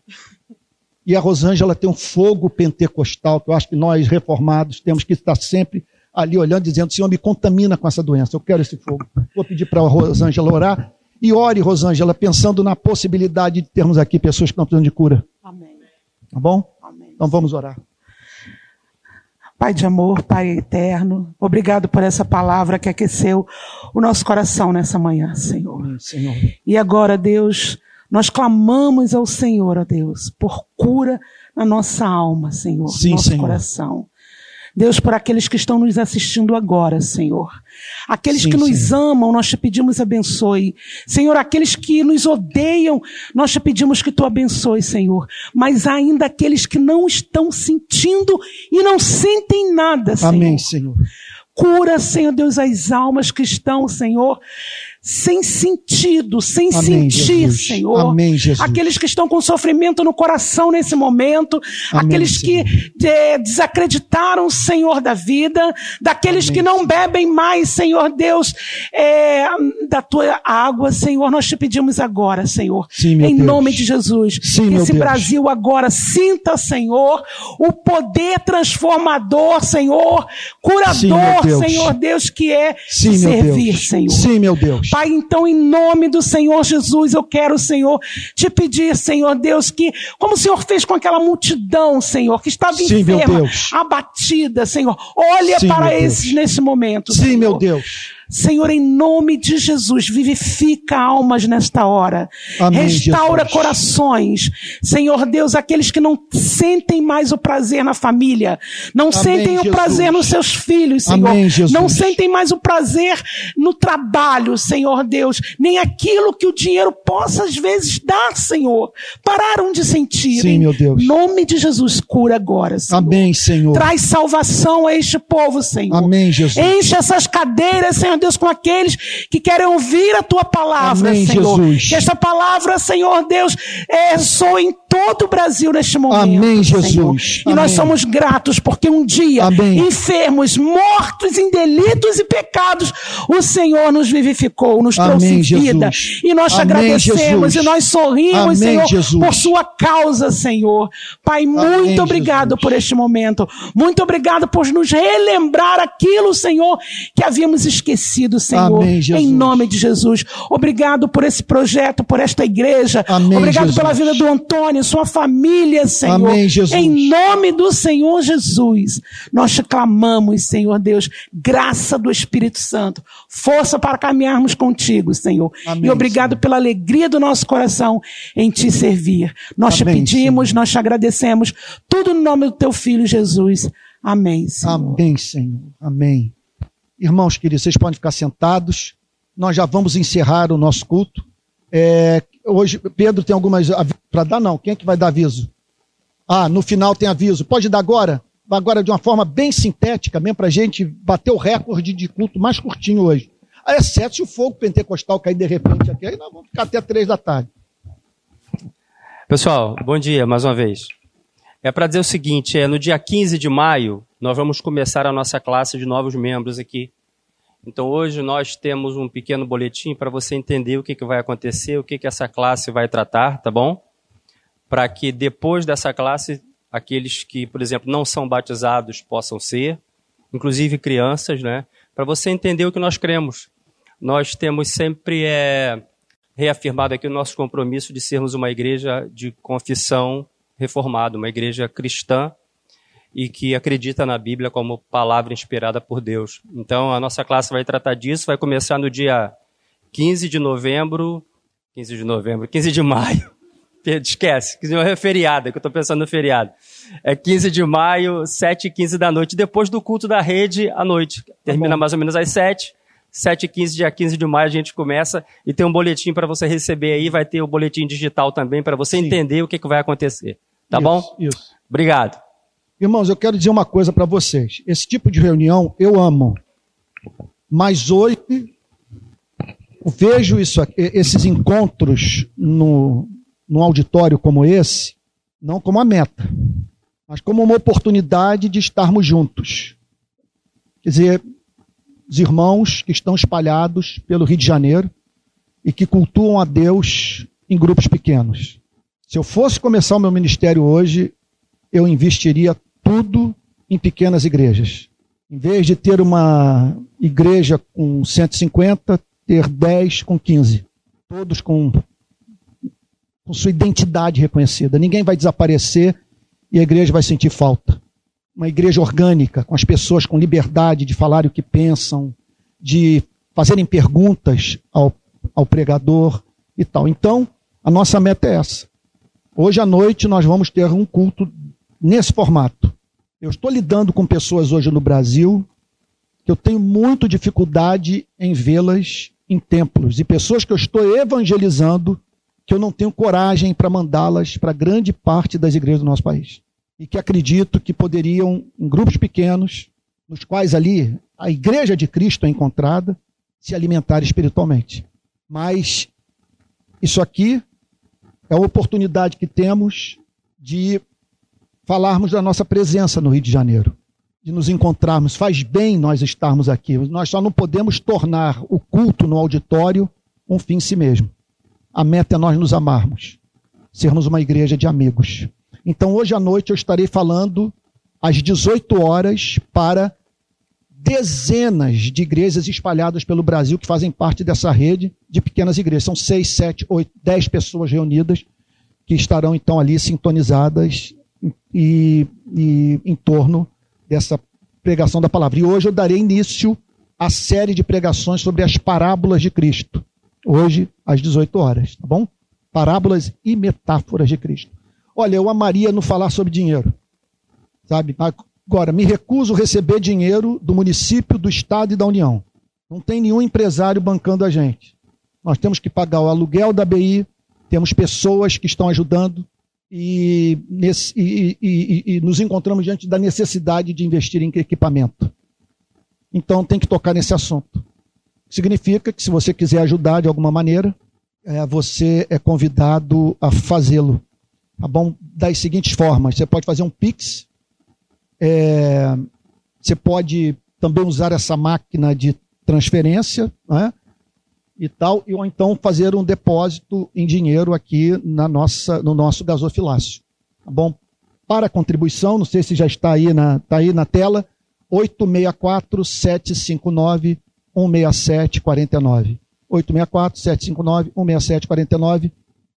E a Rosângela tem um fogo pentecostal que eu acho que nós reformados temos que estar sempre ali olhando, dizendo: Senhor, me contamina com essa doença, eu quero esse fogo. Vou pedir para a Rosângela orar. E ore, Rosângela, pensando na possibilidade de termos aqui pessoas que estão precisando de cura. Amém. Tá bom? Amém. Então vamos orar. Pai de amor, Pai eterno, obrigado por essa palavra que aqueceu o nosso coração nessa manhã, Senhor. Amém, Senhor. E agora, Deus, nós clamamos ao Senhor, ó Deus, por cura na nossa alma, Senhor, Sim, nosso Senhor. coração. Deus, por aqueles que estão nos assistindo agora, Senhor. Aqueles Sim, que nos Senhor. amam, nós te pedimos abençoe. Senhor, aqueles que nos odeiam, nós te pedimos que tu abençoe, Senhor. Mas ainda aqueles que não estão sentindo e não sentem nada, Senhor. Amém, Senhor. Cura, Senhor Deus, as almas que estão, Senhor, sem sentido, sem Amém, sentir, Jesus. Senhor. Amém, Jesus. Aqueles que estão com sofrimento no coração nesse momento, Amém, aqueles Senhor. que desacreditaram o Senhor da vida, daqueles que não Senhor. bebem mais, Senhor Deus, eh, da tua água, Senhor, nós te pedimos agora, Senhor, Sim, em Deus. nome de Jesus, Sim, que esse Deus. Brasil agora sinta, Senhor, o poder transformador, Senhor, curador, Sim. Senhor Deus, que é servir, Deus. Senhor. Sim, meu Deus. Pai, então, em nome do Senhor Jesus, eu quero, Senhor, te pedir, Senhor Deus, que, como o Senhor fez com aquela multidão, Senhor, que estava Sim, enferma, abatida, Senhor, olha Sim, para esses nesse momento. Sim, Senhor. meu Deus. Senhor, em nome de Jesus, vivifica almas nesta hora. Amém, Restaura Jesus. corações. Senhor Deus, aqueles que não sentem mais o prazer na família, não sentem o Jesus. prazer nos seus filhos, Senhor. Amém, Jesus. Não sentem mais o prazer no trabalho, Senhor Deus, nem aquilo que o dinheiro possa às vezes dar, Senhor. Pararam de sentir. Sim, Em meu Deus. nome de Jesus, cura agora, Senhor. Amém, Senhor. Traz salvação a este povo, Senhor. Amém, Jesus. Enche essas cadeiras, Senhor Deus, com aqueles que querem ouvir a tua palavra, Amém, Senhor. Jesus. Que esta palavra, Senhor Deus, é, soe em todo o Brasil neste momento. Amém, Senhor. Jesus. E nós Amém. somos gratos porque um dia, Amém. enfermos, mortos em delitos e pecados, o Senhor nos vivificou, nos trouxe Amém, vida. Jesus. E nós te agradecemos Jesus. e nós sorrimos, Senhor, Jesus. por sua causa, Senhor. Pai, muito obrigado por este momento. Muito obrigado por nos relembrar aquilo, Senhor, que havíamos esquecido, Senhor. Amém. Em nome de Jesus. Obrigado por esse projeto, por esta igreja. Amém, obrigado Jesus. pela vida do Antônio, sua família, Senhor. Amém, Jesus. Em nome do Senhor Jesus. Nós te clamamos, Senhor Deus, graça do Espírito Santo, força para caminharmos contigo, Senhor. Amém, e obrigado pela alegria do nosso coração em te servir. Nós te pedimos, Senhor. nós te agradecemos, tudo no nome do teu filho Jesus. Amém, Senhor. Amém, Senhor. Amém. Irmãos queridos, vocês podem ficar sentados. Nós já vamos encerrar o nosso culto. É, hoje, Pedro tem algumas para dar? Não. Quem é que vai dar aviso? Ah, no final tem aviso. Pode dar agora? Agora de uma forma bem sintética, mesmo para a gente bater o recorde de culto mais curtinho hoje. Ah, Exceto se o fogo pentecostal cair de repente aqui, aí nós vamos ficar até três da tarde. Pessoal, bom dia mais uma vez. É para dizer o seguinte, é no dia 15 de maio nós vamos começar a nossa classe de novos membros aqui. Então hoje nós temos um pequeno boletim para você entender o que, que vai acontecer, o que, que essa classe vai tratar, tá bom? Para que depois dessa classe, aqueles que, por exemplo, não são batizados possam ser, inclusive crianças, né? Para você entender o que nós cremos. Nós temos sempre é, reafirmado aqui o nosso compromisso de sermos uma igreja de confissão reformada, uma igreja cristã e que acredita na Bíblia como palavra inspirada por Deus. Então a nossa classe vai tratar disso, vai começar no dia 15 de novembro, 15 de novembro, 15 de maio. *laughs* Esquece, 15 de novembro é feriado, é que eu estou pensando no feriado. É 15 de maio, 7 e 15 da noite, depois do culto da rede à noite. Termina mais ou menos às 7. 7 e 15, dia 15 de maio, a gente começa e tem um boletim para você receber aí. Vai ter o boletim digital também para você Sim. entender o que, que vai acontecer. Tá Isso, bom? Isso. Obrigado. Irmãos, eu quero dizer uma coisa para vocês. Esse tipo de reunião eu amo. Mas hoje eu vejo isso, aqui- esses encontros no, num auditório como esse, não como a meta, mas como uma oportunidade de estarmos juntos. Quer dizer, os irmãos que estão espalhados pelo Rio de Janeiro e que cultuam a Deus em grupos pequenos. Se eu fosse começar o meu ministério hoje, eu investiria tudo em pequenas igrejas. Em vez de ter uma igreja com 150, ter 10 com 15. Todos com, com sua identidade reconhecida. Ninguém vai desaparecer e a igreja vai sentir falta. uma igreja orgânica, com as pessoas com liberdade de falar o que pensam, de fazerem perguntas ao, ao pregador e tal. Então, a nossa meta é essa. Hoje à noite nós vamos ter um culto nesse formato. Eu estou lidando com pessoas hoje no Brasil que eu tenho muito dificuldade em vê-las em templos e pessoas que eu estou evangelizando que eu não tenho coragem para mandá-las para grande parte das igrejas do nosso país. E que acredito que poderiam, em grupos pequenos, nos quais ali a igreja de Cristo é encontrada, se alimentar espiritualmente. Mas isso aqui é a oportunidade que temos de falarmos da nossa presença no Rio de Janeiro, de nos encontrarmos. Faz bem nós estarmos aqui. Nós só não podemos tornar o culto no auditório um fim em si mesmo. A meta é nós nos amarmos, sermos uma igreja de amigos. Então, hoje à noite eu estarei falando às 18 horas para dezenas de igrejas espalhadas pelo Brasil que fazem parte dessa rede de pequenas igrejas. São seis, sete, oito, dez pessoas reunidas que estarão então ali sintonizadas e, e em torno dessa pregação da palavra. E hoje eu darei início à série de pregações sobre as parábolas de Cristo hoje às 18 horas, tá bom? Parábolas e metáforas de Cristo. Olha, eu amaria não falar sobre dinheiro, sabe? Agora, me recuso a receber dinheiro do município, do estado e da União. Não tem nenhum empresário bancando a gente. Nós temos que pagar o aluguel da BI, temos pessoas que estão ajudando e, nesse, e, e, e, nos encontramos diante da necessidade de investir em equipamento. Então tem que tocar nesse assunto. Significa que se você quiser ajudar de alguma maneira, é, você é convidado a fazê-lo. Tá bom? Das seguintes formas: você pode fazer um Pix, é, você pode também usar essa máquina de transferência, né? E tal, ou então fazer um depósito em dinheiro aqui na nossa, no nosso gasofilácio. Tá bom? Para contribuição, não sei se já está aí na, está aí na tela, 864 759 16749. 864-759-16749.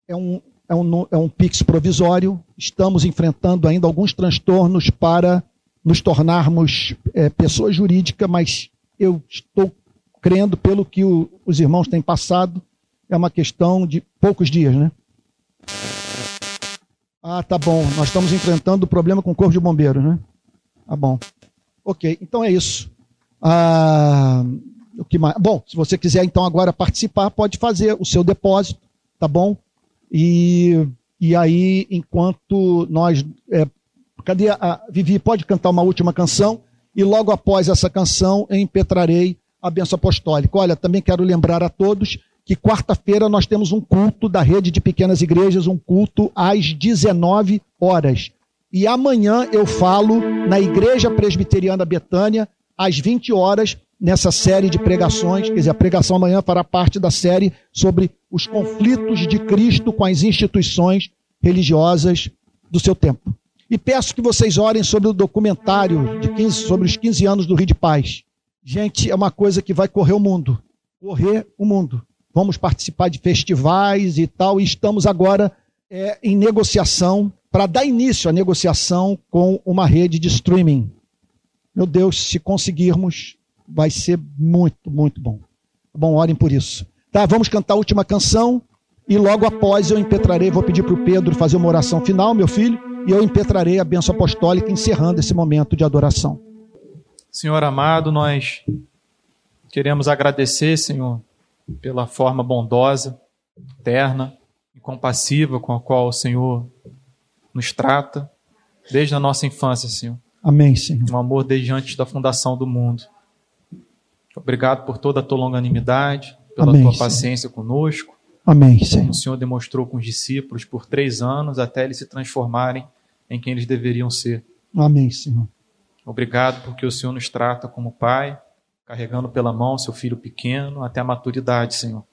É um, é, um, é um PIX provisório. Estamos enfrentando ainda alguns transtornos para nos tornarmos é, pessoa jurídica, mas eu estou crendo, pelo que o, os irmãos têm passado, é uma questão de poucos dias, né? Ah, tá bom. Nós estamos enfrentando o problema com o Corpo de Bombeiros, né? Tá bom. Ok, então é isso. Ah, o que mais? Bom, se você quiser então agora participar, pode fazer o seu depósito, tá bom? E, e aí, enquanto nós. É, cadê a Vivi? Pode cantar uma última canção? E logo após essa canção, impetrarei a benção apostólica. Olha, também quero lembrar a todos que quarta-feira nós temos um culto da rede de pequenas igrejas, um culto às 19 horas. E amanhã eu falo na Igreja Presbiteriana Betânia, às 20 horas, nessa série de pregações, quer dizer, a pregação amanhã fará parte da série sobre os conflitos de Cristo com as instituições religiosas do seu tempo. E peço que vocês orem sobre o documentário de 15, sobre os 15 anos do Rio de Paz. Gente, é uma coisa que vai correr o mundo. Correr o mundo. Vamos participar de festivais e tal, e estamos agora é, em negociação para dar início à negociação com uma rede de streaming. Meu Deus, se conseguirmos, vai ser muito, muito bom. Tá bom, orem por isso. Tá, vamos cantar a última canção e logo após eu impetrarei, vou pedir para o Pedro fazer uma oração final, meu filho, e eu impetrarei a bênção apostólica encerrando esse momento de adoração. Senhor amado, nós queremos agradecer, Senhor, pela forma bondosa, terna e compassiva com a qual o Senhor nos trata desde a nossa infância, Senhor. Amém, Senhor. Um amor desde antes da fundação do mundo. Obrigado por toda a tua longanimidade, pela Amém, tua Senhor. paciência conosco. Amém, Senhor. Como o Senhor demonstrou com os discípulos por três anos até eles se transformarem em quem eles deveriam ser. Amém, Senhor. Obrigado porque o Senhor nos trata como Pai, carregando pela mão seu filho pequeno até a maturidade, Senhor.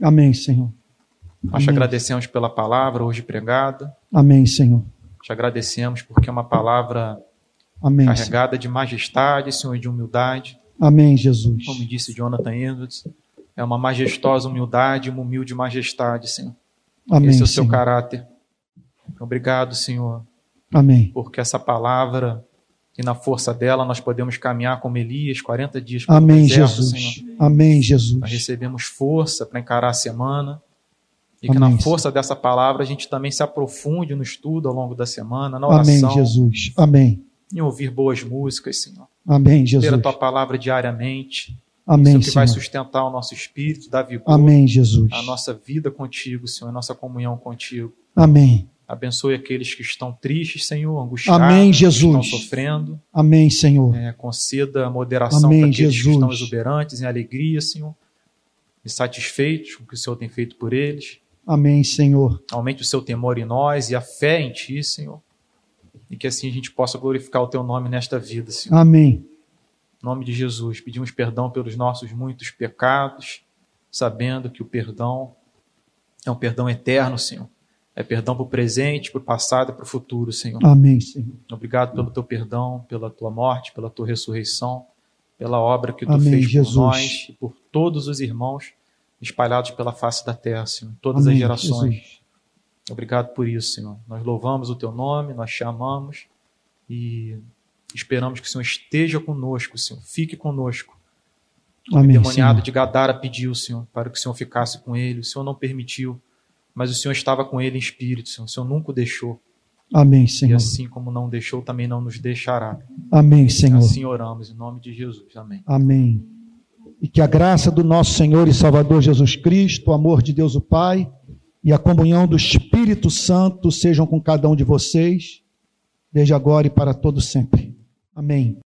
Amém, Senhor. Nós Amém. te agradecemos pela palavra hoje pregada. Amém, Senhor. Te agradecemos porque é uma palavra Amém, carregada Senhor. de majestade, Senhor, e de humildade. Amém, Jesus. Como disse Jonathan Edwards, é uma majestosa humildade, uma humilde majestade, Senhor. Amém, Esse é o seu Senhor. caráter. Obrigado, Senhor. Amém. Porque essa palavra E na força dela nós podemos caminhar como Elias 40 dias pelo Amém, deserto, Jesus. Senhor. Amém, Jesus. Nós recebemos força para encarar a semana. E que Amém. na força dessa palavra a gente também se aprofunde no estudo ao longo da semana, na oração. Amém, Jesus. Amém. Em ouvir boas músicas, Senhor. Amém, Jesus. Ter a tua palavra diariamente. Amém, Isso que Senhor. vai sustentar o nosso espírito, dar vigor. Amém, Jesus. A nossa vida contigo, Senhor, a nossa comunhão contigo. Amém. Abençoe aqueles que estão tristes, Senhor, angustiados, Amém, Jesus. que estão sofrendo. Amém, Senhor. É, conceda moderação Amém, para aqueles Jesus. que estão exuberantes, em alegria, Senhor, e satisfeitos com o que o Senhor tem feito por eles. Amém, Senhor. Aumente o seu temor em nós e a fé em Ti, Senhor. E que assim a gente possa glorificar o Teu nome nesta vida, Senhor. Amém. Em nome de Jesus, pedimos perdão pelos nossos muitos pecados, sabendo que o perdão é um perdão eterno, Senhor é perdão para o presente, para o passado e para o futuro, Senhor. Amém, Senhor. Obrigado pelo teu perdão, pela tua morte, pela tua ressurreição, pela obra que tu Amém, fez Jesus. por nós e por todos os irmãos espalhados pela face da terra, Senhor, todas Amém, as gerações. Jesus. Obrigado por isso, Senhor. Nós louvamos o teu nome, nós te amamos e esperamos que o Senhor esteja conosco, Senhor. Fique conosco. Amém, o demoniado Senhor. de Gadara pediu, Senhor, para que o Senhor ficasse com ele. O Senhor não permitiu mas o Senhor estava com ele em espírito, Senhor. O Senhor nunca o deixou. Amém, Senhor. E assim como não deixou, também não nos deixará. Amém, Senhor. Assim oramos, em nome de Jesus. Amém. Amém. E que a graça do nosso Senhor e Salvador Jesus Cristo, o amor de Deus o Pai e a comunhão do Espírito Santo sejam com cada um de vocês, desde agora e para todo sempre. Amém.